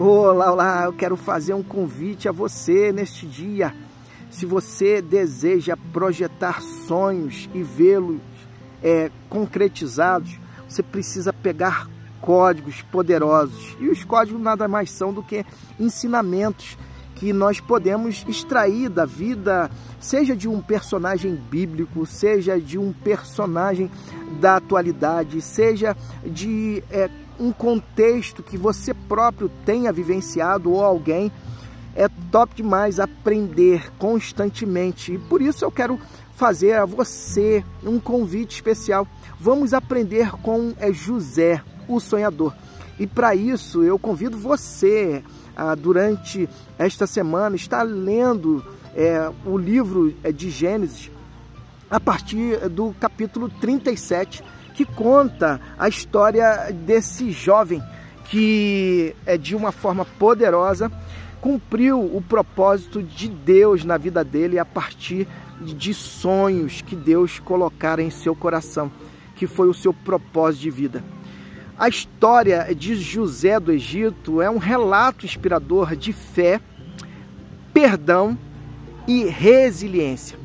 Olá, olá, eu quero fazer um convite a você neste dia. Se você deseja projetar sonhos e vê-los é, concretizados, você precisa pegar códigos poderosos. E os códigos nada mais são do que ensinamentos que nós podemos extrair da vida, seja de um personagem bíblico, seja de um personagem da atualidade, seja de é, um contexto que você próprio tenha vivenciado ou alguém. É top demais aprender constantemente e por isso eu quero fazer a você um convite especial. Vamos aprender com é, José, o sonhador. E para isso eu convido você a, durante esta semana estar lendo é, o livro é, de Gênesis a partir do capítulo 37 que conta a história desse jovem que, é, de uma forma poderosa, cumpriu o propósito de Deus na vida dele a partir de sonhos que Deus colocara em seu coração, que foi o seu propósito de vida. A história de José do Egito é um relato inspirador de fé, perdão e resiliência.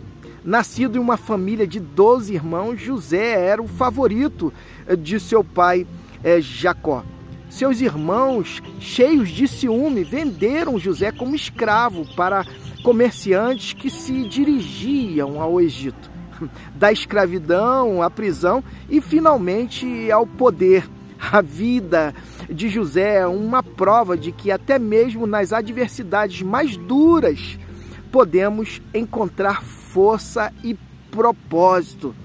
Nascido em uma família de 12 irmãos, José era o favorito eh, de seu pai é, Jacó. Seus irmãos, cheios de ciúme, venderam José como escravo para comerciantes que se dirigiam ao Egito. Da escravidão à prisão e finalmente ao poder. A vida de José é uma prova de que, até mesmo nas adversidades mais duras, podemos encontrar força e propósito.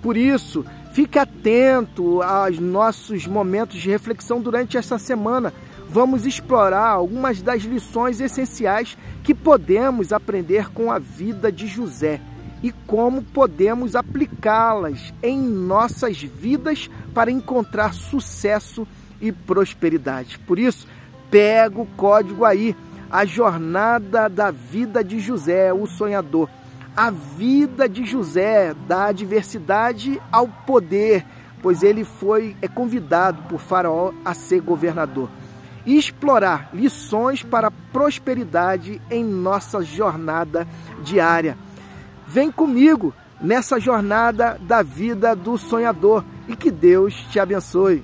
Por isso, fique atento aos nossos momentos de reflexão durante esta semana. Vamos explorar algumas das lições essenciais que podemos aprender com a vida de José e como podemos aplicá-las em nossas vidas para encontrar sucesso e prosperidade. Por isso, pega o código aí, a jornada da vida de José, o sonhador a vida de José, da adversidade ao poder, pois ele foi é convidado por Faraó a ser governador. E explorar lições para prosperidade em nossa jornada diária. Vem comigo nessa jornada da vida do sonhador e que Deus te abençoe.